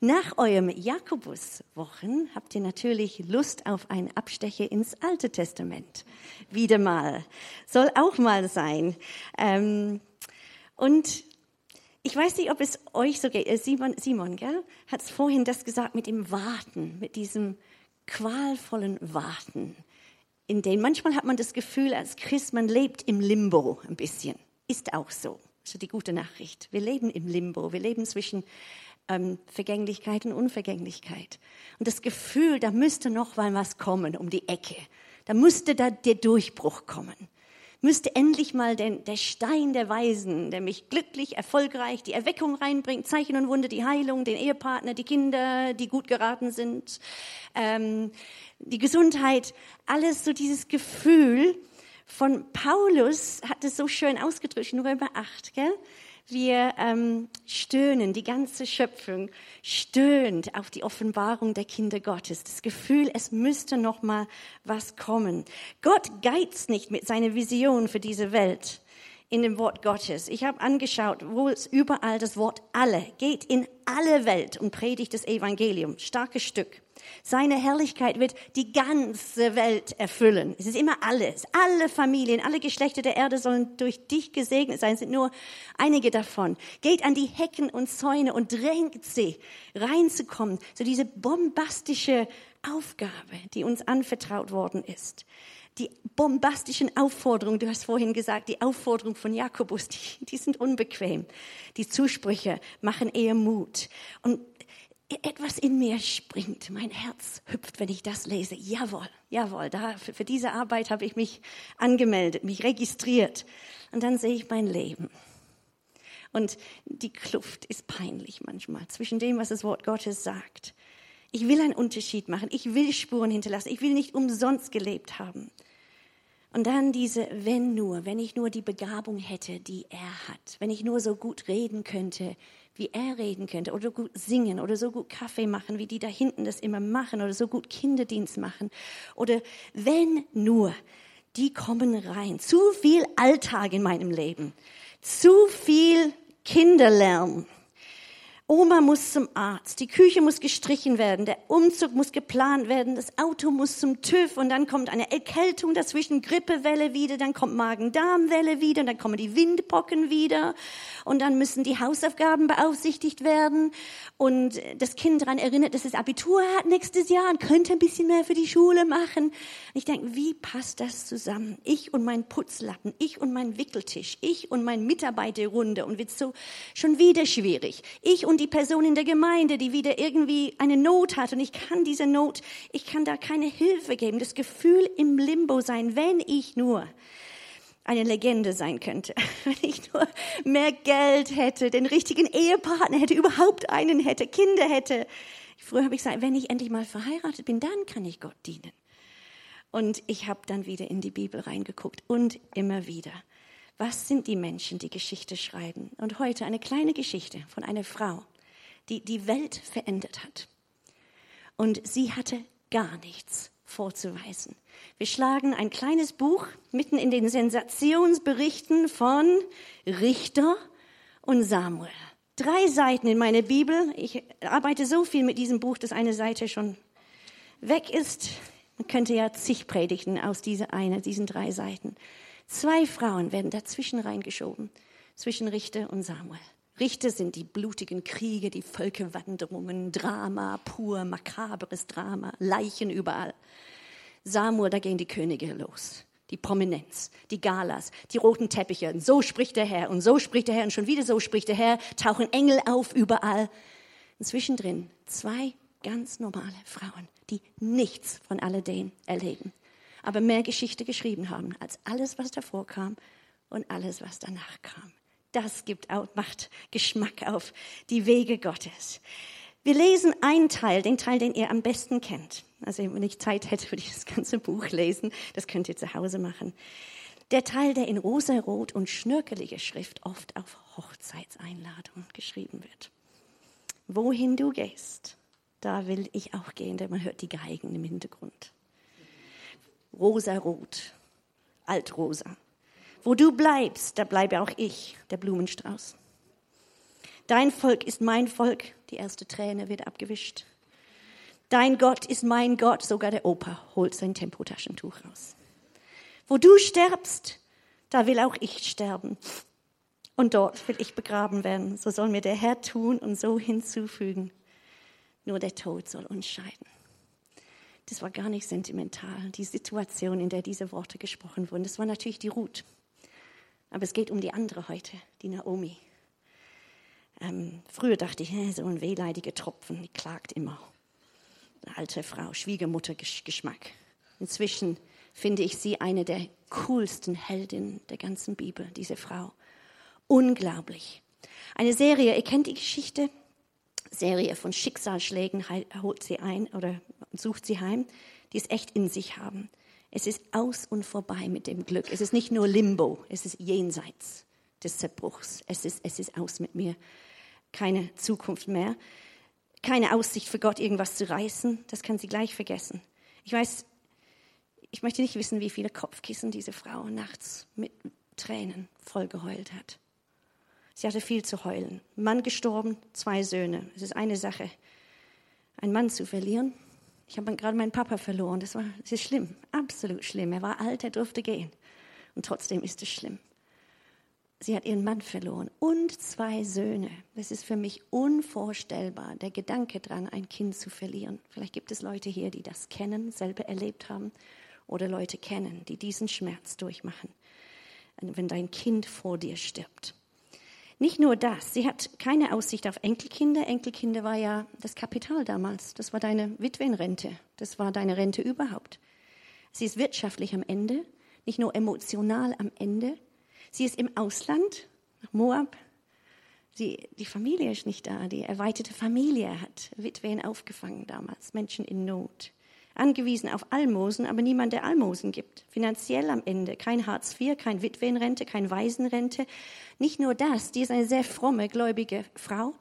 Nach eurem Jakobuswochen habt ihr natürlich Lust auf einen Abstecher ins Alte Testament. Wieder mal. Soll auch mal sein. Ähm, und ich weiß nicht, ob es euch so geht. Äh, Simon, Simon gell, hat es vorhin das gesagt mit dem Warten, mit diesem qualvollen Warten. In dem manchmal hat man das Gefühl, als Christ, man lebt im Limbo ein bisschen. Ist auch so. Ist die gute Nachricht. Wir leben im Limbo. Wir leben zwischen ähm, Vergänglichkeit und Unvergänglichkeit. Und das Gefühl, da müsste noch mal was kommen um die Ecke. Da müsste da der Durchbruch kommen. Müsste endlich mal den, der Stein der Weisen, der mich glücklich, erfolgreich, die Erweckung reinbringt, Zeichen und Wunder, die Heilung, den Ehepartner, die Kinder, die gut geraten sind, ähm, die Gesundheit, alles so dieses Gefühl von Paulus hat es so schön ausgedrückt in Römer 8, gell? Wir ähm, stöhnen, die ganze Schöpfung stöhnt auf die Offenbarung der Kinder Gottes. Das Gefühl, es müsste noch mal was kommen. Gott geizt nicht mit seiner Vision für diese Welt in dem Wort Gottes. Ich habe angeschaut, wo es überall das Wort alle geht in alle Welt und predigt das Evangelium. Starkes Stück. Seine Herrlichkeit wird die ganze Welt erfüllen. Es ist immer alles. Alle Familien, alle Geschlechter der Erde sollen durch dich gesegnet sein. Es sind nur einige davon. Geht an die Hecken und Zäune und drängt sie, reinzukommen. So diese bombastische Aufgabe, die uns anvertraut worden ist. Die bombastischen Aufforderungen, du hast vorhin gesagt, die Aufforderung von Jakobus, die, die sind unbequem. Die Zusprüche machen eher Mut. Und etwas in mir springt, mein Herz hüpft, wenn ich das lese. Jawohl, jawohl, da, für, für diese Arbeit habe ich mich angemeldet, mich registriert. Und dann sehe ich mein Leben. Und die Kluft ist peinlich manchmal zwischen dem, was das Wort Gottes sagt. Ich will einen Unterschied machen. Ich will Spuren hinterlassen. Ich will nicht umsonst gelebt haben. Und dann diese, wenn nur, wenn ich nur die Begabung hätte, die er hat, wenn ich nur so gut reden könnte, wie er reden könnte, oder gut singen, oder so gut Kaffee machen, wie die da hinten das immer machen, oder so gut Kinderdienst machen, oder wenn nur, die kommen rein. Zu viel Alltag in meinem Leben, zu viel Kinderlärm Oma muss zum Arzt, die Küche muss gestrichen werden, der Umzug muss geplant werden, das Auto muss zum TÜV und dann kommt eine Erkältung dazwischen, Grippewelle wieder, dann kommt Magen-Darm-Welle wieder und dann kommen die Windpocken wieder und dann müssen die Hausaufgaben beaufsichtigt werden und das Kind daran erinnert, dass es Abitur hat nächstes Jahr und könnte ein bisschen mehr für die Schule machen. Und ich denke, wie passt das zusammen? Ich und mein Putzlappen, ich und mein Wickeltisch, ich und mein Mitarbeiterrunde und wird so schon wieder schwierig. Ich und die Person in der Gemeinde, die wieder irgendwie eine Not hat und ich kann diese Not, ich kann da keine Hilfe geben. Das Gefühl im Limbo sein, wenn ich nur eine Legende sein könnte, wenn ich nur mehr Geld hätte, den richtigen Ehepartner hätte, überhaupt einen hätte, Kinder hätte. Früher habe ich gesagt, wenn ich endlich mal verheiratet bin, dann kann ich Gott dienen. Und ich habe dann wieder in die Bibel reingeguckt und immer wieder. Was sind die Menschen, die Geschichte schreiben? Und heute eine kleine Geschichte von einer Frau, die die Welt verändert hat. Und sie hatte gar nichts vorzuweisen. Wir schlagen ein kleines Buch mitten in den Sensationsberichten von Richter und Samuel. Drei Seiten in meiner Bibel. Ich arbeite so viel mit diesem Buch, dass eine Seite schon weg ist. Man könnte ja zig Predigten aus dieser eine, diesen drei Seiten. Zwei Frauen werden dazwischen reingeschoben, zwischen Richter und Samuel. Richter sind die blutigen Kriege, die Völkerwanderungen, Drama, pur makabres Drama, Leichen überall. Samuel, da gehen die Könige los. Die Prominenz, die Galas, die roten Teppiche. Und so spricht der Herr und so spricht der Herr und schon wieder so spricht der Herr. Tauchen Engel auf überall. Und zwischendrin zwei ganz normale Frauen, die nichts von alledem erleben aber mehr Geschichte geschrieben haben als alles, was davor kam und alles, was danach kam. Das gibt auch, macht Geschmack auf die Wege Gottes. Wir lesen einen Teil, den Teil, den ihr am besten kennt. Also wenn ich Zeit hätte, würde ich das ganze Buch lesen. Das könnt ihr zu Hause machen. Der Teil, der in rosarot und schnörkelige Schrift oft auf Hochzeitseinladungen geschrieben wird. Wohin du gehst, da will ich auch gehen, denn man hört die Geigen im Hintergrund rosarot, altrosa. Wo du bleibst, da bleibe auch ich, der Blumenstrauß. Dein Volk ist mein Volk. Die erste Träne wird abgewischt. Dein Gott ist mein Gott. Sogar der Opa holt sein Tempotaschentuch raus. Wo du stirbst, da will auch ich sterben. Und dort will ich begraben werden. So soll mir der Herr tun und so hinzufügen. Nur der Tod soll uns scheiden. Das war gar nicht sentimental, die Situation, in der diese Worte gesprochen wurden. Das war natürlich die Ruth. Aber es geht um die andere heute, die Naomi. Ähm, früher dachte ich, so ein wehleidiger Tropfen, die klagt immer. Eine alte Frau, Schwiegermutter-Geschmack. Inzwischen finde ich sie eine der coolsten Heldinnen der ganzen Bibel, diese Frau. Unglaublich. Eine Serie, ihr kennt die Geschichte, Serie von Schicksalsschlägen holt sie ein oder sucht sie heim, die es echt in sich haben. Es ist aus und vorbei mit dem Glück. Es ist nicht nur Limbo, es ist jenseits des Zerbruchs. Es ist, es ist aus mit mir. Keine Zukunft mehr. Keine Aussicht für Gott, irgendwas zu reißen. Das kann sie gleich vergessen. Ich weiß, ich möchte nicht wissen, wie viele Kopfkissen diese Frau nachts mit Tränen vollgeheult hat. Sie hatte viel zu heulen. Mann gestorben, zwei Söhne. Es ist eine Sache, einen Mann zu verlieren. Ich habe gerade meinen Papa verloren. Das, war, das ist schlimm, absolut schlimm. Er war alt, er durfte gehen. Und trotzdem ist es schlimm. Sie hat ihren Mann verloren und zwei Söhne. Das ist für mich unvorstellbar, der Gedanke dran, ein Kind zu verlieren. Vielleicht gibt es Leute hier, die das kennen, selber erlebt haben oder Leute kennen, die diesen Schmerz durchmachen, wenn dein Kind vor dir stirbt. Nicht nur das, sie hat keine Aussicht auf Enkelkinder. Enkelkinder war ja das Kapital damals. Das war deine Witwenrente. Das war deine Rente überhaupt. Sie ist wirtschaftlich am Ende, nicht nur emotional am Ende. Sie ist im Ausland, nach Moab. Sie, die Familie ist nicht da. Die erweiterte Familie hat Witwen aufgefangen damals, Menschen in Not angewiesen auf Almosen, aber niemand, der Almosen gibt. Finanziell am Ende kein Hartz IV, kein Witwenrente, kein Waisenrente. Nicht nur das, die ist eine sehr fromme, gläubige Frau.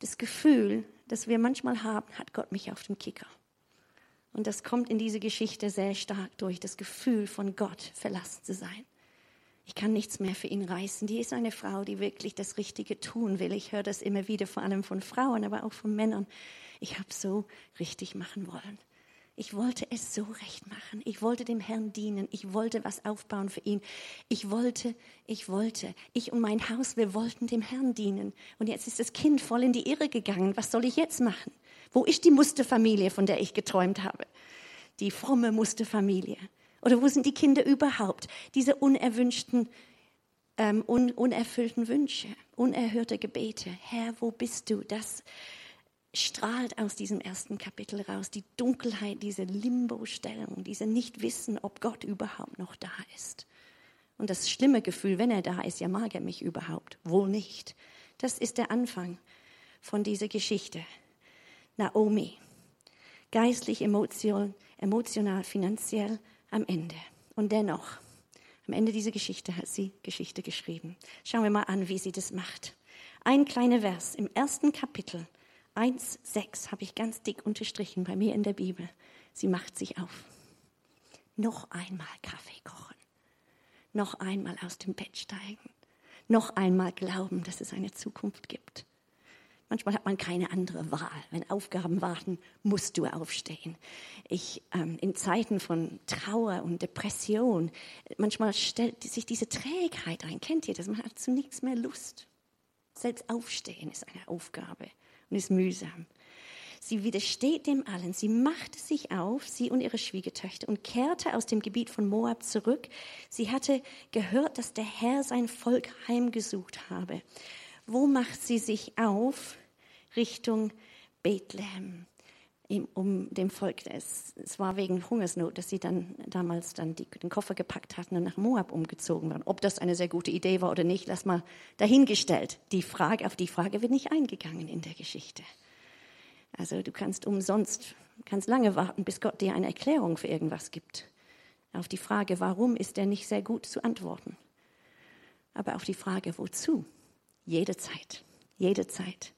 Das Gefühl, das wir manchmal haben, hat Gott mich auf dem Kicker. Und das kommt in diese Geschichte sehr stark durch, das Gefühl von Gott verlassen zu sein. Ich kann nichts mehr für ihn reißen. Die ist eine Frau, die wirklich das Richtige tun will. Ich höre das immer wieder, vor allem von Frauen, aber auch von Männern. Ich habe so richtig machen wollen. Ich wollte es so recht machen. Ich wollte dem Herrn dienen. Ich wollte was aufbauen für ihn. Ich wollte, ich wollte. Ich und mein Haus, wir wollten dem Herrn dienen. Und jetzt ist das Kind voll in die Irre gegangen. Was soll ich jetzt machen? Wo ist die Musterfamilie, von der ich geträumt habe? Die fromme Musterfamilie. Oder wo sind die Kinder überhaupt? Diese unerwünschten, ähm, un unerfüllten Wünsche, unerhörte Gebete. Herr, wo bist du? Das, strahlt aus diesem ersten Kapitel raus. Die Dunkelheit, diese Limbo-Stellung, diese Nicht-Wissen, ob Gott überhaupt noch da ist. Und das schlimme Gefühl, wenn er da ist, ja mag er mich überhaupt? Wohl nicht. Das ist der Anfang von dieser Geschichte. Naomi, geistlich, emotional, emotional, finanziell am Ende. Und dennoch, am Ende dieser Geschichte hat sie Geschichte geschrieben. Schauen wir mal an, wie sie das macht. Ein kleiner Vers im ersten Kapitel 1,6 habe ich ganz dick unterstrichen bei mir in der Bibel. Sie macht sich auf. Noch einmal Kaffee kochen. Noch einmal aus dem Bett steigen. Noch einmal glauben, dass es eine Zukunft gibt. Manchmal hat man keine andere Wahl. Wenn Aufgaben warten, musst du aufstehen. Ich, ähm, in Zeiten von Trauer und Depression, manchmal stellt sich diese Trägheit ein. Kennt ihr das? Man hat zu nichts mehr Lust. Selbst aufstehen ist eine Aufgabe und ist mühsam. Sie widersteht dem allen. Sie machte sich auf, sie und ihre Schwiegertöchter, und kehrte aus dem Gebiet von Moab zurück. Sie hatte gehört, dass der Herr sein Volk heimgesucht habe. Wo macht sie sich auf? Richtung Bethlehem um dem Volk. Es, es, war wegen Hungersnot, dass sie dann damals dann die, den Koffer gepackt hatten und nach Moab umgezogen waren. Ob das eine sehr gute Idee war oder nicht, lass mal dahingestellt. Die Frage, auf die Frage wird nicht eingegangen in der Geschichte. Also du kannst umsonst, kannst lange warten, bis Gott dir eine Erklärung für irgendwas gibt. Auf die Frage, warum, ist er nicht sehr gut zu antworten. Aber auf die Frage, wozu? Jede Zeit, jede Zeit.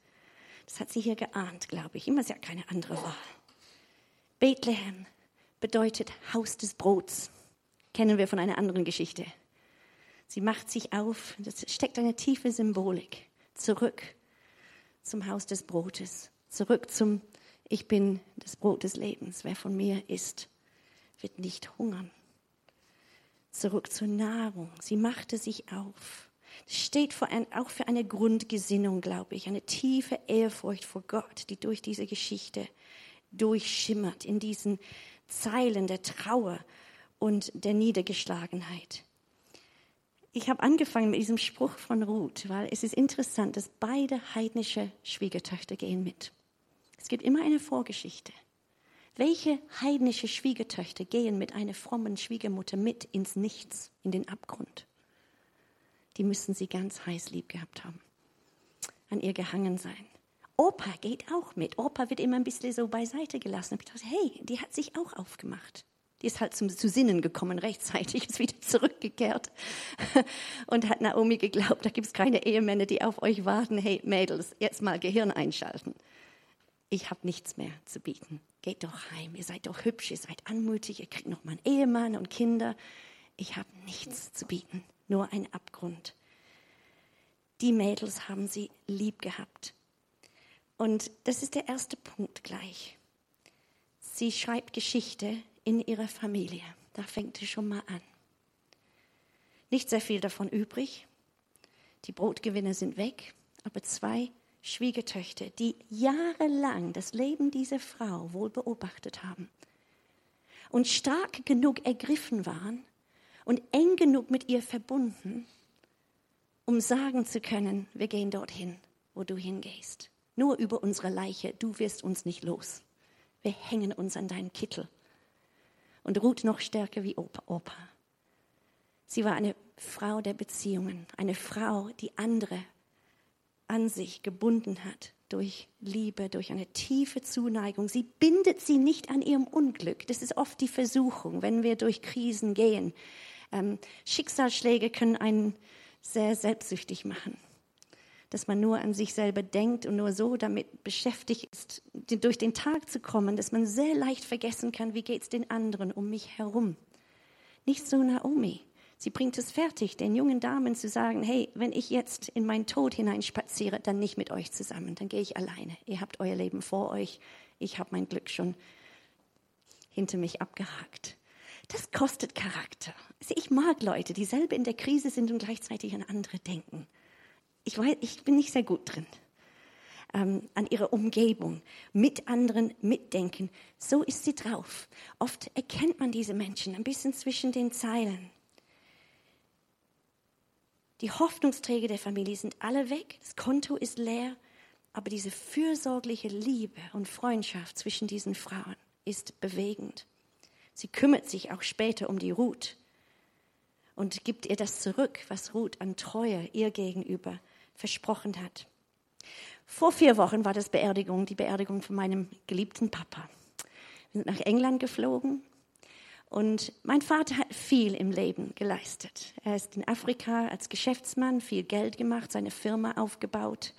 Das hat sie hier geahnt, glaube ich. Immer ist ja keine andere Wahl. Bethlehem bedeutet Haus des Brots. Kennen wir von einer anderen Geschichte. Sie macht sich auf, das steckt eine tiefe Symbolik, zurück zum Haus des Brotes, zurück zum Ich bin das Brot des Lebens. Wer von mir isst, wird nicht hungern. Zurück zur Nahrung. Sie machte sich auf. Das steht ein, auch für eine Grundgesinnung, glaube ich, eine tiefe Ehrfurcht vor Gott, die durch diese Geschichte durchschimmert, in diesen Zeilen der Trauer und der Niedergeschlagenheit. Ich habe angefangen mit diesem Spruch von Ruth, weil es ist interessant, dass beide heidnische Schwiegertöchter gehen mit. Es gibt immer eine Vorgeschichte. Welche heidnische Schwiegertöchter gehen mit einer frommen Schwiegermutter mit ins Nichts, in den Abgrund? Die müssen sie ganz heiß lieb gehabt haben, an ihr gehangen sein. Opa geht auch mit. Opa wird immer ein bisschen so beiseite gelassen. Ich dachte, hey, die hat sich auch aufgemacht. Die ist halt zum, zu Sinnen gekommen, rechtzeitig, ist wieder zurückgekehrt und hat Naomi geglaubt, da gibt es keine Ehemänner, die auf euch warten. Hey, Mädels, jetzt mal Gehirn einschalten. Ich habe nichts mehr zu bieten. Geht doch heim, ihr seid doch hübsch, ihr seid anmutig, ihr kriegt noch mal einen Ehemann und Kinder. Ich habe nichts zu bieten, nur ein Abgrund. Die Mädels haben sie lieb gehabt. Und das ist der erste Punkt gleich. Sie schreibt Geschichte in ihrer Familie. Da fängt es schon mal an. Nicht sehr viel davon übrig. Die Brotgewinne sind weg, aber zwei Schwiegertöchter, die jahrelang das Leben dieser Frau wohl beobachtet haben und stark genug ergriffen waren und eng genug mit ihr verbunden, um sagen zu können, wir gehen dorthin, wo du hingehst. Nur über unsere Leiche, du wirst uns nicht los. Wir hängen uns an deinen Kittel und ruht noch stärker wie Opa. Opa. Sie war eine Frau der Beziehungen, eine Frau, die andere an sich gebunden hat durch Liebe, durch eine tiefe Zuneigung. Sie bindet sie nicht an ihrem Unglück. Das ist oft die Versuchung, wenn wir durch Krisen gehen. Ähm, Schicksalsschläge können einen sehr selbstsüchtig machen dass man nur an sich selber denkt und nur so damit beschäftigt ist, durch den Tag zu kommen, dass man sehr leicht vergessen kann, wie geht es den anderen um mich herum. Nicht so Naomi. Sie bringt es fertig, den jungen Damen zu sagen, hey, wenn ich jetzt in meinen Tod hineinspaziere, dann nicht mit euch zusammen, dann gehe ich alleine. Ihr habt euer Leben vor euch, ich habe mein Glück schon hinter mich abgehakt. Das kostet Charakter. Also ich mag Leute, die selber in der Krise sind und gleichzeitig an andere denken ich, weiß, ich bin nicht sehr gut drin. Ähm, an ihrer Umgebung, mit anderen mitdenken. So ist sie drauf. Oft erkennt man diese Menschen ein bisschen zwischen den Zeilen. Die Hoffnungsträger der Familie sind alle weg, das Konto ist leer, aber diese fürsorgliche Liebe und Freundschaft zwischen diesen Frauen ist bewegend. Sie kümmert sich auch später um die Ruth und gibt ihr das zurück, was Ruth an Treue ihr gegenüber versprochen hat. Vor vier Wochen war das Beerdigung, die Beerdigung von meinem geliebten Papa. Wir sind nach England geflogen und mein Vater hat viel im Leben geleistet. Er ist in Afrika als Geschäftsmann viel Geld gemacht, seine Firma aufgebaut,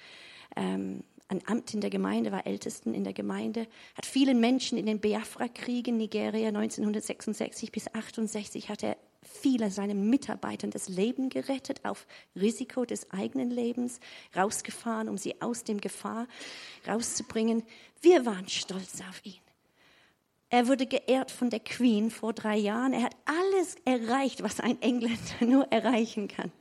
ähm, ein Amt in der Gemeinde, war Ältesten in der Gemeinde, hat vielen Menschen in den Biafra-Kriegen Nigeria 1966 bis 68 hat er viele seiner Mitarbeitern das Leben gerettet, auf Risiko des eigenen Lebens, rausgefahren, um sie aus dem Gefahr rauszubringen. Wir waren stolz auf ihn. Er wurde geehrt von der Queen vor drei Jahren. Er hat alles erreicht, was ein Engländer nur erreichen kann.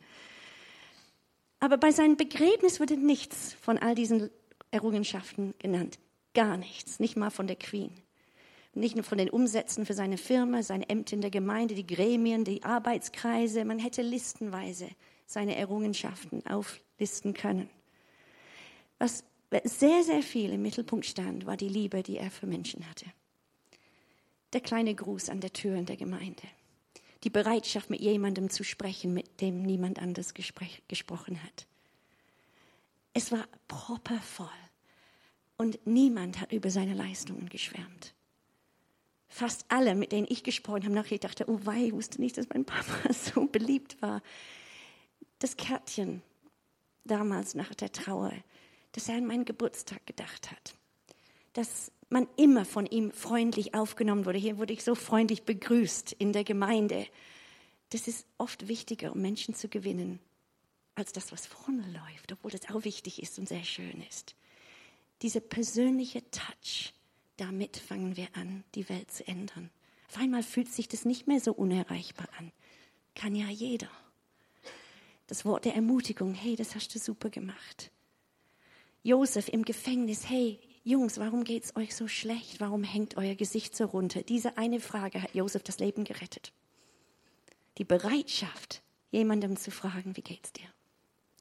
Aber bei seinem Begräbnis wurde nichts von all diesen Errungenschaften genannt. Gar nichts, nicht mal von der Queen nicht nur von den Umsätzen für seine Firma, seine Ämter in der Gemeinde, die Gremien, die Arbeitskreise. Man hätte listenweise seine Errungenschaften auflisten können. Was sehr, sehr viel im Mittelpunkt stand, war die Liebe, die er für Menschen hatte. Der kleine Gruß an der Tür in der Gemeinde. Die Bereitschaft, mit jemandem zu sprechen, mit dem niemand anders gesprochen hat. Es war proppervoll. Und niemand hat über seine Leistungen geschwärmt fast alle, mit denen ich gesprochen habe, nachher dachte, oh wei, ich wusste nicht, dass mein Papa so beliebt war. Das Kärtchen damals nach der Trauer, dass er an meinen Geburtstag gedacht hat. Dass man immer von ihm freundlich aufgenommen wurde. Hier wurde ich so freundlich begrüßt in der Gemeinde. Das ist oft wichtiger, um Menschen zu gewinnen, als das, was vorne läuft, obwohl das auch wichtig ist und sehr schön ist. Dieser persönliche Touch, damit fangen wir an, die Welt zu ändern. Auf einmal fühlt sich das nicht mehr so unerreichbar an. Kann ja jeder. Das Wort der Ermutigung, hey, das hast du super gemacht. Josef im Gefängnis, hey, Jungs, warum geht es euch so schlecht? Warum hängt euer Gesicht so runter? Diese eine Frage hat Josef das Leben gerettet. Die Bereitschaft, jemandem zu fragen, wie geht's dir?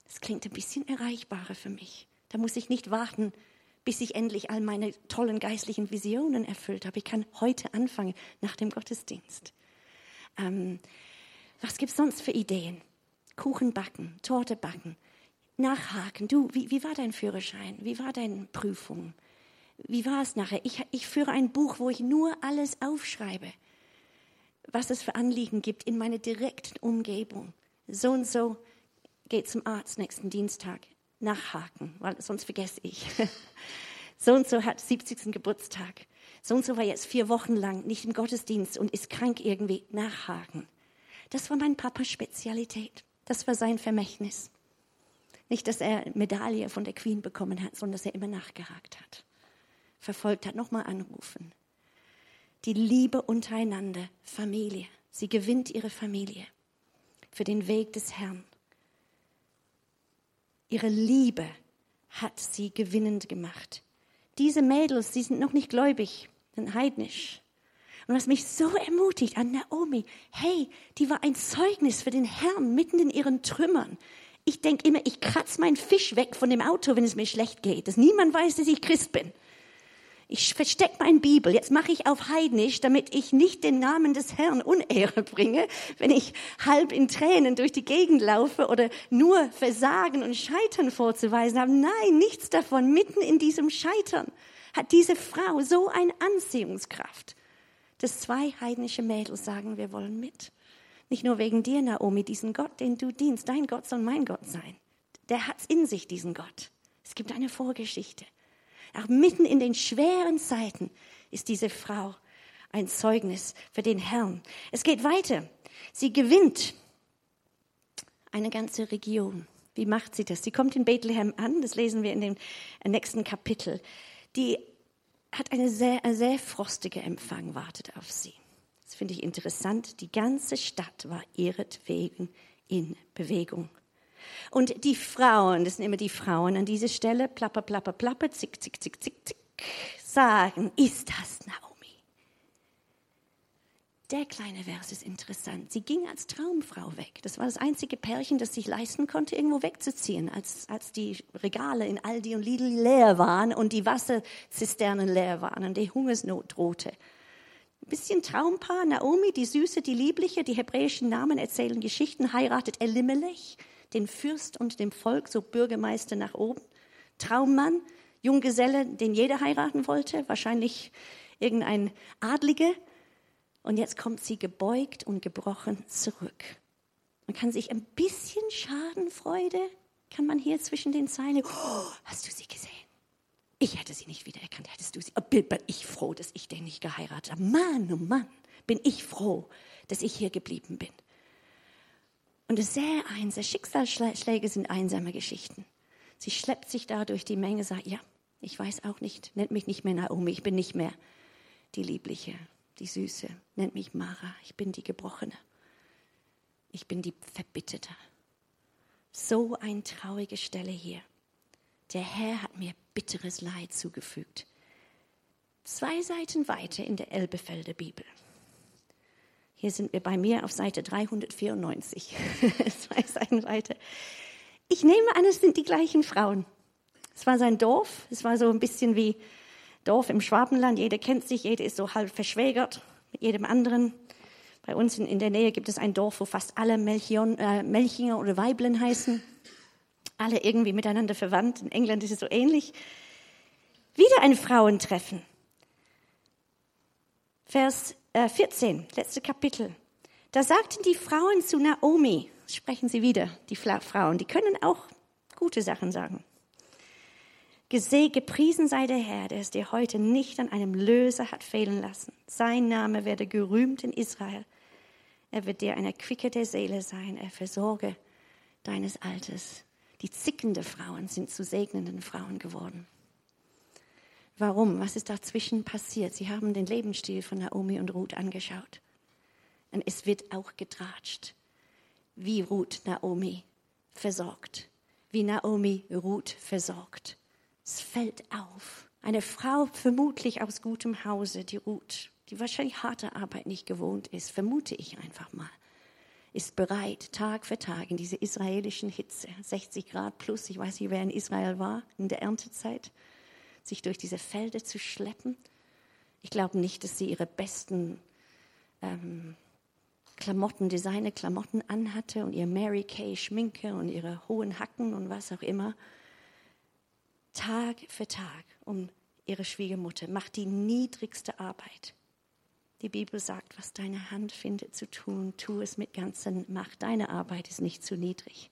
Das klingt ein bisschen erreichbarer für mich. Da muss ich nicht warten, bis ich endlich all meine tollen geistlichen Visionen erfüllt habe. Ich kann heute anfangen, nach dem Gottesdienst. Ähm, was gibt's sonst für Ideen? Kuchen backen, Torte backen, nachhaken. Du, wie, wie war dein Führerschein? Wie war deine Prüfung? Wie war es nachher? Ich, ich führe ein Buch, wo ich nur alles aufschreibe, was es für Anliegen gibt in meiner direkten Umgebung. So und so geht zum Arzt nächsten Dienstag. Nachhaken, weil sonst vergesse ich. So und so hat 70. Geburtstag. So und so war jetzt vier Wochen lang nicht im Gottesdienst und ist krank irgendwie. Nachhaken. Das war mein Papas Spezialität. Das war sein Vermächtnis. Nicht, dass er Medaille von der Queen bekommen hat, sondern dass er immer nachgehakt hat verfolgt hat, nochmal anrufen. Die Liebe untereinander, Familie. Sie gewinnt ihre Familie für den Weg des Herrn. Ihre Liebe hat sie gewinnend gemacht. Diese Mädels, die sind noch nicht gläubig, sind heidnisch. Und was mich so ermutigt an Naomi, hey, die war ein Zeugnis für den Herrn mitten in ihren Trümmern. Ich denke immer, ich kratze meinen Fisch weg von dem Auto, wenn es mir schlecht geht, dass niemand weiß, dass ich Christ bin. Ich verstecke meine Bibel. Jetzt mache ich auf Heidnisch, damit ich nicht den Namen des Herrn Unehre bringe, wenn ich halb in Tränen durch die Gegend laufe oder nur Versagen und Scheitern vorzuweisen habe. Nein, nichts davon. Mitten in diesem Scheitern hat diese Frau so eine Anziehungskraft, dass zwei heidnische Mädels sagen, wir wollen mit. Nicht nur wegen dir, Naomi, diesen Gott, den du dienst. Dein Gott soll mein Gott sein. Der hat's in sich, diesen Gott. Es gibt eine Vorgeschichte. Auch mitten in den schweren Zeiten ist diese Frau ein Zeugnis für den Herrn. Es geht weiter. Sie gewinnt eine ganze Region. Wie macht sie das? Sie kommt in Bethlehem an, das lesen wir in dem nächsten Kapitel. Die hat eine sehr, ein sehr frostiger Empfang wartet auf sie. Das finde ich interessant. Die ganze Stadt war ihretwegen in Bewegung. Und die Frauen, das sind immer die Frauen an dieser Stelle, plapper, plapper, plapper, zick, zick, zick, zick, zick, sagen, ist das Naomi? Der kleine Vers ist interessant. Sie ging als Traumfrau weg. Das war das einzige Pärchen, das sich leisten konnte, irgendwo wegzuziehen, als, als die Regale in Aldi und Lidl leer waren und die Wasserzisternen leer waren und die Hungersnot drohte. Ein bisschen Traumpaar, Naomi, die Süße, die Liebliche, die hebräischen Namen erzählen Geschichten, heiratet Elimelech den Fürst und dem Volk, so Bürgermeister nach oben. Traummann, Junggeselle, den jeder heiraten wollte, wahrscheinlich irgendein Adlige. Und jetzt kommt sie gebeugt und gebrochen zurück. Man kann sich ein bisschen Schadenfreude, kann man hier zwischen den Zeilen, oh, hast du sie gesehen? Ich hätte sie nicht wiedererkannt, hättest du sie. Oh, bin ich froh, dass ich den nicht geheiratet habe. Mann, oh Mann, bin ich froh, dass ich hier geblieben bin. Und es sehr einsam. Schicksalsschläge sind einsame Geschichten. Sie schleppt sich da durch die Menge, sagt, ja, ich weiß auch nicht, nennt mich nicht mehr Naomi, ich bin nicht mehr die Liebliche, die Süße, nennt mich Mara, ich bin die Gebrochene, ich bin die Verbitterte. So eine traurige Stelle hier. Der Herr hat mir bitteres Leid zugefügt. Zwei Seiten weiter in der Elbefelder Bibel hier sind wir bei mir auf Seite 394. Zwei Seiten weiter. Ich nehme an, es sind die gleichen Frauen. Es war sein Dorf. Es war so ein bisschen wie Dorf im Schwabenland. Jeder kennt sich, jeder ist so halb verschwägert mit jedem anderen. Bei uns in, der Nähe gibt es ein Dorf, wo fast alle Melchion, äh, Melchinger oder Weiblen heißen. Alle irgendwie miteinander verwandt. In England ist es so ähnlich. Wieder ein Frauentreffen. Vers 14, äh, letzte Kapitel. Da sagten die Frauen zu Naomi, sprechen sie wieder, die Frauen, die können auch gute Sachen sagen. Geseh, gepriesen sei der Herr, der es dir heute nicht an einem Löser hat fehlen lassen. Sein Name werde gerühmt in Israel. Er wird dir ein Erquicker der Seele sein. Er versorge deines Alters. Die zickende Frauen sind zu segnenden Frauen geworden. Warum? Was ist dazwischen passiert? Sie haben den Lebensstil von Naomi und Ruth angeschaut. Und es wird auch getratscht, wie Ruth Naomi versorgt, wie Naomi Ruth versorgt. Es fällt auf. Eine Frau, vermutlich aus gutem Hause, die Ruth, die wahrscheinlich harte Arbeit nicht gewohnt ist, vermute ich einfach mal, ist bereit, Tag für Tag in diese israelischen Hitze, 60 Grad plus, ich weiß nicht, wer in Israel war in der Erntezeit, sich durch diese Felder zu schleppen. Ich glaube nicht, dass sie ihre besten ähm, Klamotten, Designer-Klamotten anhatte und ihr Mary Kay Schminke und ihre hohen Hacken und was auch immer. Tag für Tag um ihre Schwiegermutter macht die niedrigste Arbeit. Die Bibel sagt, was deine Hand findet zu tun, tu es mit ganzer Macht. Deine Arbeit ist nicht zu niedrig.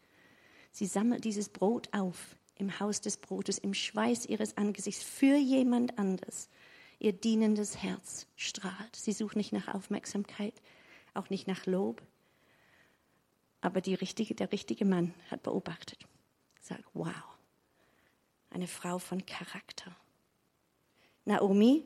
Sie sammelt dieses Brot auf im Haus des Brotes, im Schweiß ihres Angesichts für jemand anders. Ihr dienendes Herz strahlt. Sie sucht nicht nach Aufmerksamkeit, auch nicht nach Lob. Aber richtige, der richtige Mann hat beobachtet, sagt, wow, eine Frau von Charakter. Naomi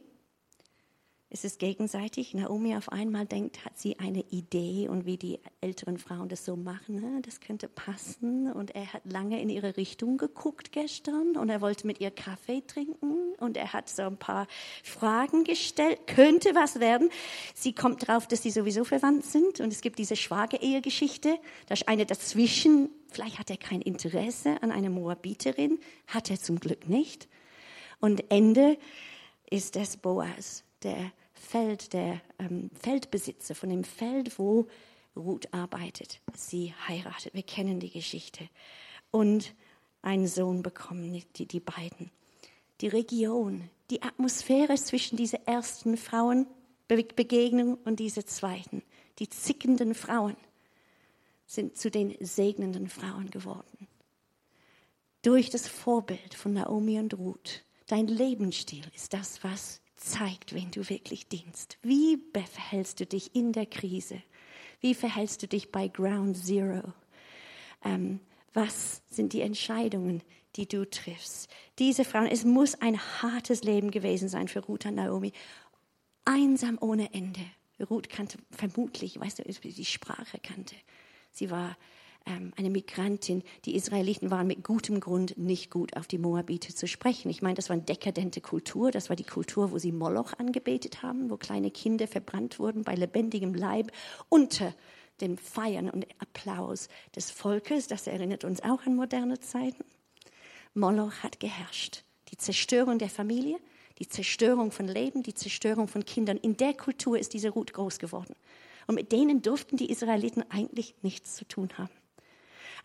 es ist gegenseitig. Naomi auf einmal denkt, hat sie eine Idee und wie die älteren Frauen das so machen, ne? das könnte passen. Und er hat lange in ihre Richtung geguckt gestern und er wollte mit ihr Kaffee trinken und er hat so ein paar Fragen gestellt, könnte was werden. Sie kommt drauf, dass sie sowieso verwandt sind und es gibt diese Schwagerehegeschichte. Da ist eine dazwischen. Vielleicht hat er kein Interesse an einer Moabiterin, hat er zum Glück nicht. Und Ende ist es Boas, der Feld, der ähm, Feldbesitzer von dem Feld, wo Ruth arbeitet. Sie heiratet. Wir kennen die Geschichte. Und einen Sohn bekommen die, die beiden. Die Region, die Atmosphäre zwischen dieser ersten Frauenbegegnung und dieser zweiten, die zickenden Frauen, sind zu den segnenden Frauen geworden. Durch das Vorbild von Naomi und Ruth. Dein Lebensstil ist das, was zeigt, wen du wirklich dienst. Wie verhältst du dich in der Krise? Wie verhältst du dich bei Ground Zero? Ähm, was sind die Entscheidungen, die du triffst? Diese Frauen, es muss ein hartes Leben gewesen sein für Ruth und Naomi. Einsam ohne Ende. Ruth kannte vermutlich, weißt du, die Sprache kannte. Sie war ähm, eine Migrantin. Die Israeliten waren mit gutem Grund nicht gut auf die Moabite zu sprechen. Ich meine, das war eine dekadente Kultur. Das war die Kultur, wo sie Moloch angebetet haben, wo kleine Kinder verbrannt wurden bei lebendigem Leib unter dem Feiern und Applaus des Volkes. Das erinnert uns auch an moderne Zeiten. Moloch hat geherrscht. Die Zerstörung der Familie, die Zerstörung von Leben, die Zerstörung von Kindern. In der Kultur ist diese Ruth groß geworden. Und mit denen durften die Israeliten eigentlich nichts zu tun haben.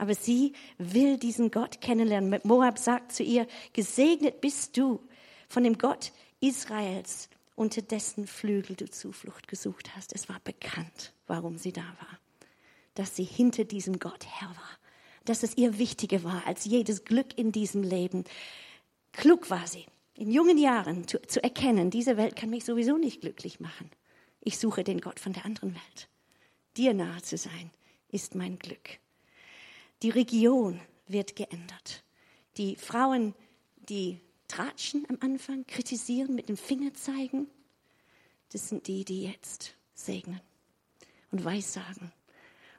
Aber sie will diesen Gott kennenlernen. Moab sagt zu ihr, gesegnet bist du von dem Gott Israels, unter dessen Flügel du Zuflucht gesucht hast. Es war bekannt, warum sie da war. Dass sie hinter diesem Gott Herr war. Dass es ihr wichtiger war als jedes Glück in diesem Leben. Klug war sie, in jungen Jahren zu, zu erkennen, diese Welt kann mich sowieso nicht glücklich machen. Ich suche den Gott von der anderen Welt. Dir nahe zu sein, ist mein Glück. Die Region wird geändert. Die Frauen, die tratschen am Anfang, kritisieren, mit dem Finger zeigen, das sind die, die jetzt segnen und weissagen.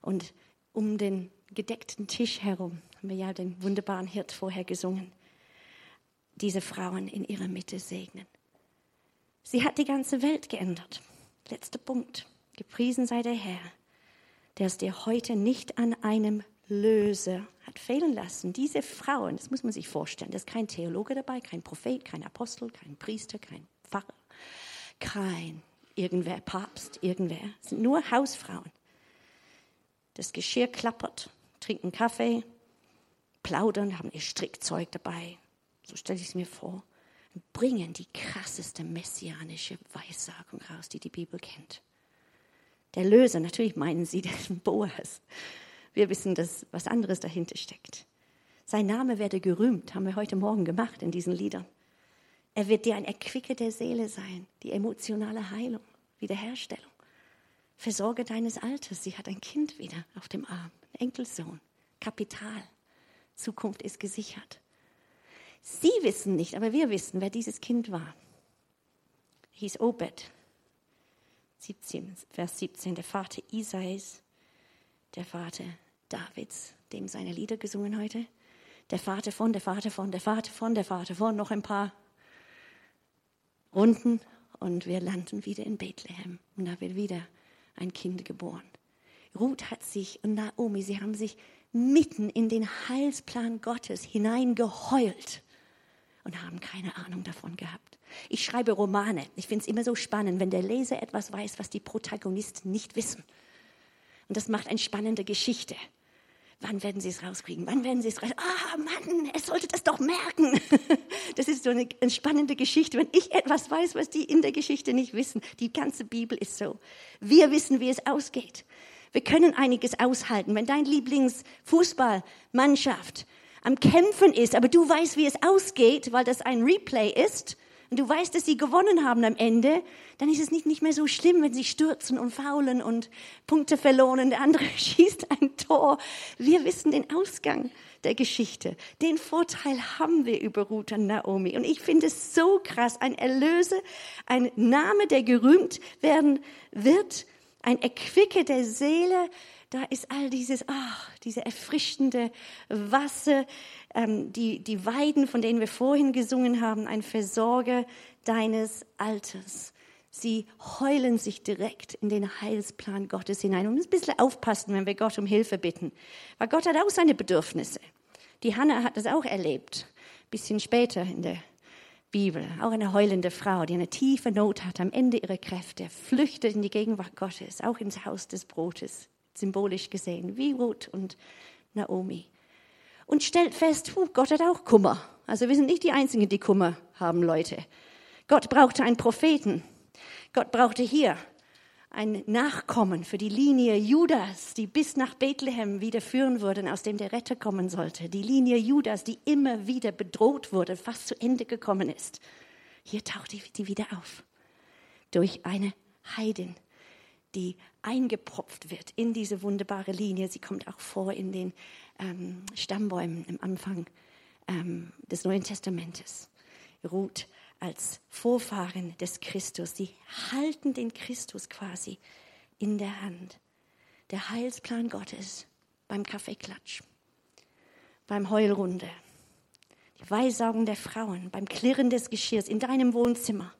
Und um den gedeckten Tisch herum haben wir ja den wunderbaren Hirt vorher gesungen. Diese Frauen in ihrer Mitte segnen. Sie hat die ganze Welt geändert. Letzter Punkt. Gepriesen sei der Herr, der es dir heute nicht an einem Löse hat fehlen lassen. Diese Frauen, das muss man sich vorstellen, da ist kein Theologe dabei, kein Prophet, kein Apostel, kein Priester, kein Pfarrer, kein irgendwer, Papst, irgendwer. Es sind nur Hausfrauen. Das Geschirr klappert, trinken Kaffee, plaudern, haben ihr Strickzeug dabei. So stelle ich es mir vor. Und bringen die krasseste messianische Weissagung raus, die die Bibel kennt. Der Löser, natürlich meinen sie den Boas. Wir wissen, dass was anderes dahinter steckt. Sein Name werde gerühmt, haben wir heute Morgen gemacht in diesen Liedern. Er wird dir ein Erquicker der Seele sein, die emotionale Heilung, Wiederherstellung. Versorge deines Alters. Sie hat ein Kind wieder auf dem Arm, ein Enkelsohn, Kapital. Zukunft ist gesichert. Sie wissen nicht, aber wir wissen, wer dieses Kind war. Hieß Obed. 17, Vers 17, der Vater Isais, der Vater Davids, dem seine Lieder gesungen heute. Der Vater von, der Vater von, der Vater von, der Vater von, noch ein paar Runden und wir landen wieder in Bethlehem. Und da wird wieder ein Kind geboren. Ruth hat sich und Naomi, sie haben sich mitten in den Heilsplan Gottes hineingeheult und haben keine Ahnung davon gehabt. Ich schreibe Romane. Ich finde es immer so spannend, wenn der Leser etwas weiß, was die Protagonisten nicht wissen. Und das macht eine spannende Geschichte. Wann werden Sie es rauskriegen? Wann werden Sie es raus? Ah, oh, Mann, er sollte das doch merken. Das ist so eine, spannende Geschichte. Wenn ich etwas weiß, was die in der Geschichte nicht wissen, die ganze Bibel ist so. Wir wissen, wie es ausgeht. Wir können einiges aushalten. Wenn dein Lieblingsfußballmannschaft am Kämpfen ist, aber du weißt, wie es ausgeht, weil das ein Replay ist, und du weißt, dass sie gewonnen haben am Ende, dann ist es nicht, nicht mehr so schlimm, wenn sie stürzen und faulen und Punkte verloren. Der andere schießt ein Tor. Wir wissen den Ausgang der Geschichte. Den Vorteil haben wir über Ruth und Naomi. Und ich finde es so krass. Ein Erlöser, ein Name, der gerühmt werden wird, ein Erquicke der Seele, da ist all dieses, ach, diese erfrischende Wasser, ähm, die, die Weiden, von denen wir vorhin gesungen haben, ein Versorger deines Alters. Sie heulen sich direkt in den Heilsplan Gottes hinein. Und ein bisschen aufpassen, wenn wir Gott um Hilfe bitten. Weil Gott hat auch seine Bedürfnisse. Die Hannah hat das auch erlebt. Ein bisschen später in der Bibel. Auch eine heulende Frau, die eine tiefe Not hat am Ende ihrer Kräfte, flüchtet in die Gegenwart Gottes, auch ins Haus des Brotes, symbolisch gesehen, wie Ruth und Naomi und stellt fest, huh, Gott hat auch Kummer. Also wir sind nicht die Einzigen, die Kummer haben, Leute. Gott brauchte einen Propheten. Gott brauchte hier ein Nachkommen für die Linie Judas, die bis nach Bethlehem wieder führen würde, aus dem der Retter kommen sollte. Die Linie Judas, die immer wieder bedroht wurde, fast zu Ende gekommen ist. Hier taucht die wieder auf. Durch eine Heidin, die eingepropft wird in diese wunderbare Linie. Sie kommt auch vor in den ähm, Stammbäumen im Anfang ähm, des Neuen Testamentes. Ruth als Vorfahren des Christus. Sie halten den Christus quasi in der Hand. Der Heilsplan Gottes beim Kaffeeklatsch, beim Heulrunde, die Weissagung der Frauen, beim Klirren des Geschirrs in deinem Wohnzimmer,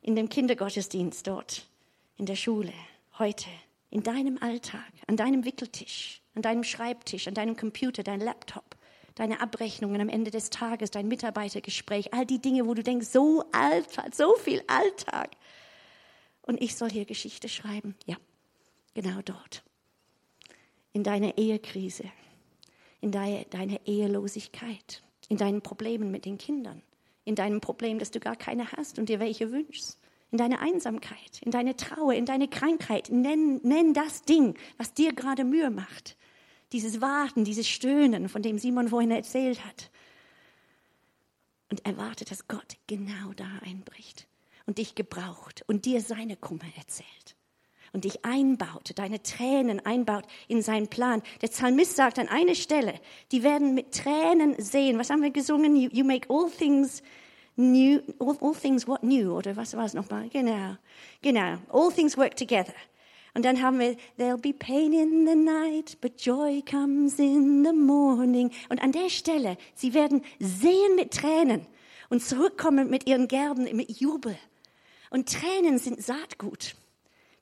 in dem Kindergottesdienst dort, in der Schule, heute, in deinem Alltag, an deinem Wickeltisch, an deinem Schreibtisch, an deinem Computer, dein Laptop, deine Abrechnungen am Ende des Tages, dein Mitarbeitergespräch, all die Dinge, wo du denkst, so Alltag, so viel Alltag. Und ich soll hier Geschichte schreiben. Ja, genau dort. In deiner Ehekrise, in deiner, deiner Ehelosigkeit, in deinen Problemen mit den Kindern, in deinem Problem, dass du gar keine hast und dir welche wünschst in deine Einsamkeit, in deine Trauer, in deine Krankheit. Nenn, nenn das Ding, was dir gerade Mühe macht. Dieses Warten, dieses Stöhnen, von dem Simon vorhin erzählt hat. Und erwarte, dass Gott genau da einbricht und dich gebraucht und dir seine Kummer erzählt und dich einbaut, deine Tränen einbaut in seinen Plan. Der Psalmist sagt an einer Stelle, die werden mit Tränen sehen. Was haben wir gesungen? You, you make all things new, all, all things what new, oder was war es nochmal? Genau, genau. All things work together. Und dann haben wir, there'll be pain in the night, but joy comes in the morning. Und an der Stelle, sie werden sehen mit Tränen und zurückkommen mit ihren Gerben mit Jubel. Und Tränen sind Saatgut.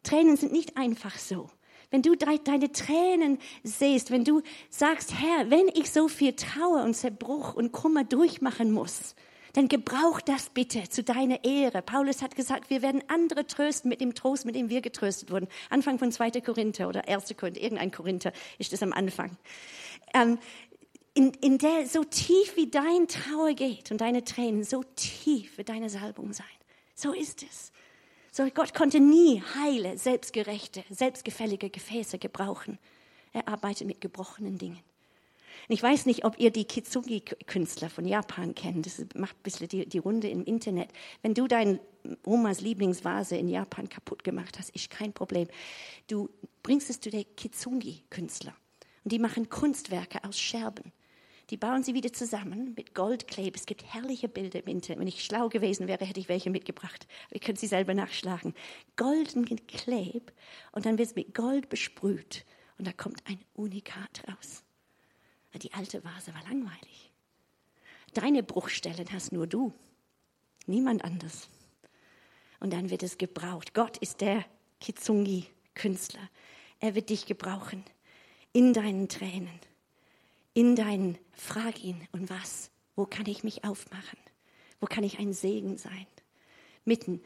Tränen sind nicht einfach so. Wenn du deine Tränen siehst, wenn du sagst, Herr, wenn ich so viel Trauer und Zerbruch und Kummer durchmachen muss, dann gebrauch das bitte zu deiner Ehre. Paulus hat gesagt, wir werden andere trösten mit dem Trost, mit dem wir getröstet wurden. Anfang von 2. Korinther oder 1. Korinther, irgendein Korinther ist das am Anfang. Ähm, in, in der so tief wie dein Trauer geht und deine Tränen, so tief wird deine Salbung sein. So ist es. So Gott konnte nie heile, selbstgerechte, selbstgefällige Gefäße gebrauchen. Er arbeitet mit gebrochenen Dingen. Ich weiß nicht, ob ihr die Kitsugi-Künstler von Japan kennt. Das macht ein bisschen die, die Runde im Internet. Wenn du deine Omas Lieblingsvase in Japan kaputt gemacht hast, ist kein Problem. Du bringst es zu den Kitsugi-Künstler. Und die machen Kunstwerke aus Scherben. Die bauen sie wieder zusammen mit Goldkleb. Es gibt herrliche Bilder im Internet. Wenn ich schlau gewesen wäre, hätte ich welche mitgebracht. Ihr könnt sie selber nachschlagen. Golden Kleb und dann wird es mit Gold besprüht und da kommt ein Unikat raus. Die alte Vase war langweilig. Deine Bruchstellen hast nur du, niemand anders. Und dann wird es gebraucht. Gott ist der Kizungi-Künstler. Er wird dich gebrauchen in deinen Tränen, in deinen, frag ihn, und was? Wo kann ich mich aufmachen? Wo kann ich ein Segen sein? Mitten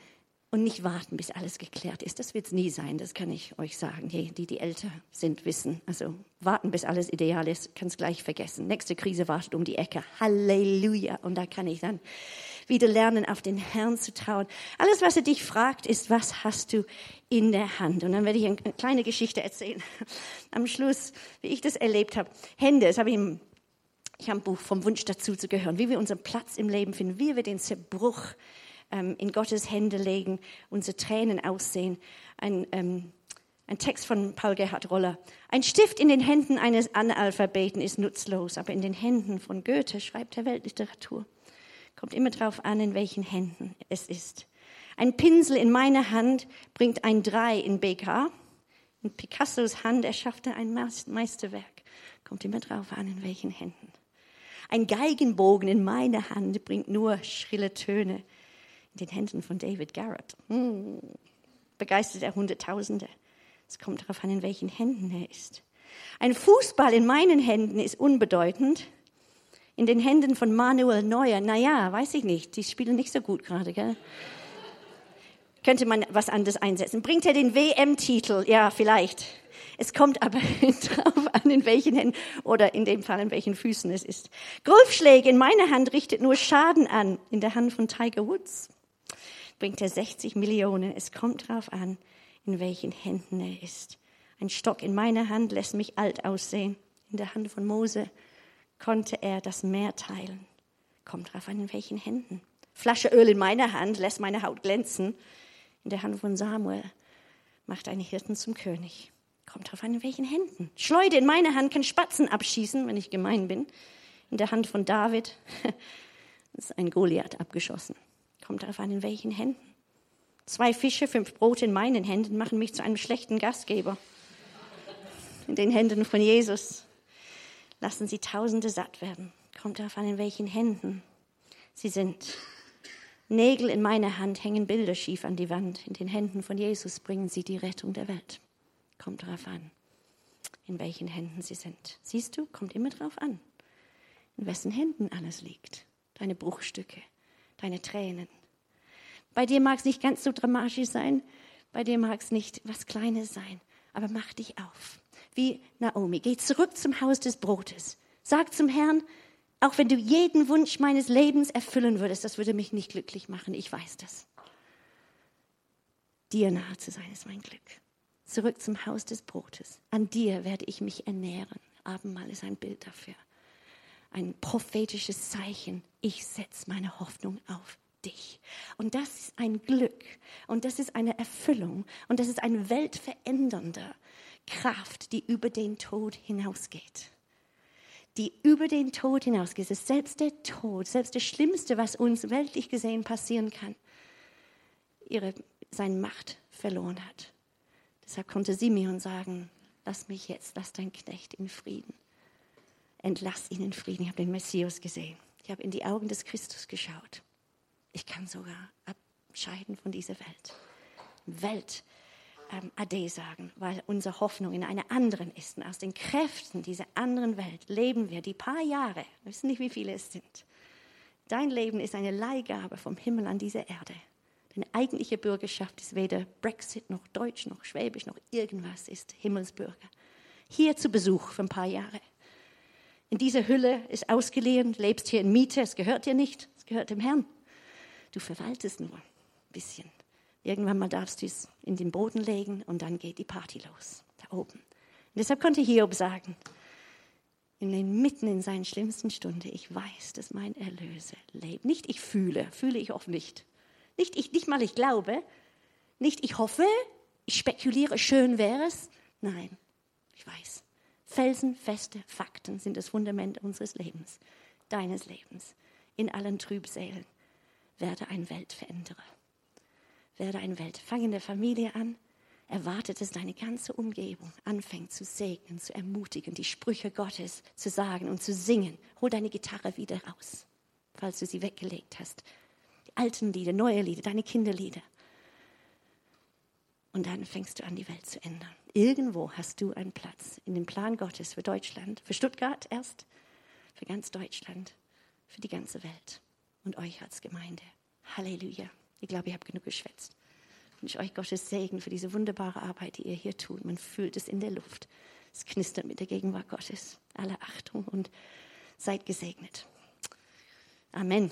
und nicht warten, bis alles geklärt ist. Das wird es nie sein, das kann ich euch sagen. Die, die, die älter sind, wissen. Also warten, bis alles ideal ist, kann es gleich vergessen. Nächste Krise wartet um die Ecke. Halleluja. Und da kann ich dann wieder lernen, auf den Herrn zu trauen. Alles, was er dich fragt, ist, was hast du in der Hand? Und dann werde ich eine kleine Geschichte erzählen. Am Schluss, wie ich das erlebt habe. Hände, das habe ich im ich habe ein Buch vom Wunsch dazu zu gehören, wie wir unseren Platz im Leben finden, wie wir den Zerbruch ähm, in Gottes Hände legen, unsere Tränen aussehen. Ein, ähm, ein Text von Paul Gerhard Roller. Ein Stift in den Händen eines Analphabeten ist nutzlos, aber in den Händen von Goethe schreibt er Weltliteratur. Kommt immer darauf an, in welchen Händen es ist. Ein Pinsel in meiner Hand bringt ein Drei in BK. In Picassos Hand erschaffte ein Meisterwerk. Kommt immer darauf an, in welchen Händen. Ein Geigenbogen in meiner Hand bringt nur schrille Töne in den Händen von David Garrett. Hm. Begeistert er Hunderttausende. Es kommt darauf an, in welchen Händen er ist. Ein Fußball in meinen Händen ist unbedeutend. In den Händen von Manuel Neuer, naja, weiß ich nicht, die spielen nicht so gut gerade, gell? Könnte man was anderes einsetzen. Bringt er den WM-Titel? Ja, vielleicht. Es kommt aber darauf an, in welchen Händen oder in dem Fall in welchen Füßen es ist. Golfschläge in meiner Hand richtet nur Schaden an. In der Hand von Tiger Woods bringt er 60 Millionen. Es kommt darauf an, in welchen Händen er ist. Ein Stock in meiner Hand lässt mich alt aussehen. In der Hand von Mose konnte er das Meer teilen. Kommt darauf an, in welchen Händen. Flasche Öl in meiner Hand lässt meine Haut glänzen. In der Hand von Samuel macht einen Hirten zum König. Kommt darauf an, in welchen Händen. Schleude in meiner Hand kann Spatzen abschießen, wenn ich gemein bin. In der Hand von David ist ein Goliath abgeschossen. Kommt darauf an, in welchen Händen. Zwei Fische, fünf Brote in meinen Händen machen mich zu einem schlechten Gastgeber. In den Händen von Jesus lassen sie Tausende satt werden. Kommt darauf an, in welchen Händen sie sind. Nägel in meiner Hand hängen Bilder schief an die Wand. In den Händen von Jesus bringen sie die Rettung der Welt. Kommt darauf an, in welchen Händen sie sind. Siehst du, kommt immer darauf an, in wessen Händen alles liegt. Deine Bruchstücke, deine Tränen. Bei dir mag es nicht ganz so dramatisch sein, bei dir mag es nicht was Kleines sein, aber mach dich auf. Wie Naomi, geh zurück zum Haus des Brotes. Sag zum Herrn, auch wenn du jeden Wunsch meines Lebens erfüllen würdest, das würde mich nicht glücklich machen, ich weiß das. Dir nahe zu sein ist mein Glück. Zurück zum Haus des Brotes. An dir werde ich mich ernähren. Abendmahl ist ein Bild dafür ein prophetisches Zeichen. Ich setze meine Hoffnung auf dich. Und das ist ein Glück und das ist eine Erfüllung und das ist eine weltverändernde Kraft, die über den Tod hinausgeht. Die über den Tod hinausgeht. Ist selbst der Tod, selbst das Schlimmste, was uns weltlich gesehen passieren kann, ihre, seine Macht verloren hat. Deshalb konnte Simeon sagen, lass mich jetzt, lass dein Knecht in Frieden entlass ihn in Frieden. Ich habe den Messias gesehen. Ich habe in die Augen des Christus geschaut. Ich kann sogar abscheiden von dieser Welt. Welt ähm, Ade sagen, weil unsere Hoffnung in einer anderen ist. Und aus den Kräften dieser anderen Welt leben wir die paar Jahre, wir wissen nicht, wie viele es sind. Dein Leben ist eine Leihgabe vom Himmel an diese Erde. Deine eigentliche Bürgerschaft ist weder Brexit noch Deutsch noch Schwäbisch noch irgendwas, ist Himmelsbürger. Hier zu Besuch für ein paar Jahre. In dieser Hülle ist ausgeliehen, lebst hier in Miete, es gehört dir nicht, es gehört dem Herrn. Du verwaltest nur ein bisschen. Irgendwann mal darfst du es in den Boden legen und dann geht die Party los, da oben. Und deshalb konnte Hiob sagen, mitten in seinen schlimmsten Stunden, ich weiß, dass mein Erlöser lebt. Nicht ich fühle, fühle ich oft nicht. Nicht, ich, nicht mal ich glaube, nicht ich hoffe, ich spekuliere, schön wäre es. Nein, ich weiß, Felsenfeste Fakten sind das Fundament unseres Lebens, deines Lebens. In allen Trübsälen werde ein Weltveränderer. Werde ein Welt. Fang in der Familie an. Erwartet, dass deine ganze Umgebung anfängt zu segnen, zu ermutigen, die Sprüche Gottes zu sagen und zu singen. Hol deine Gitarre wieder raus, falls du sie weggelegt hast. Die alten Lieder, neue Lieder, deine Kinderlieder. Und dann fängst du an, die Welt zu ändern. Irgendwo hast du einen Platz in dem Plan Gottes für Deutschland, für Stuttgart erst, für ganz Deutschland, für die ganze Welt und euch als Gemeinde. Halleluja. Ich glaube, ich habe genug geschwätzt. Ich wünsche euch Gottes Segen für diese wunderbare Arbeit, die ihr hier tut. Man fühlt es in der Luft. Es knistert mit der Gegenwart Gottes. Alle Achtung und seid gesegnet. Amen.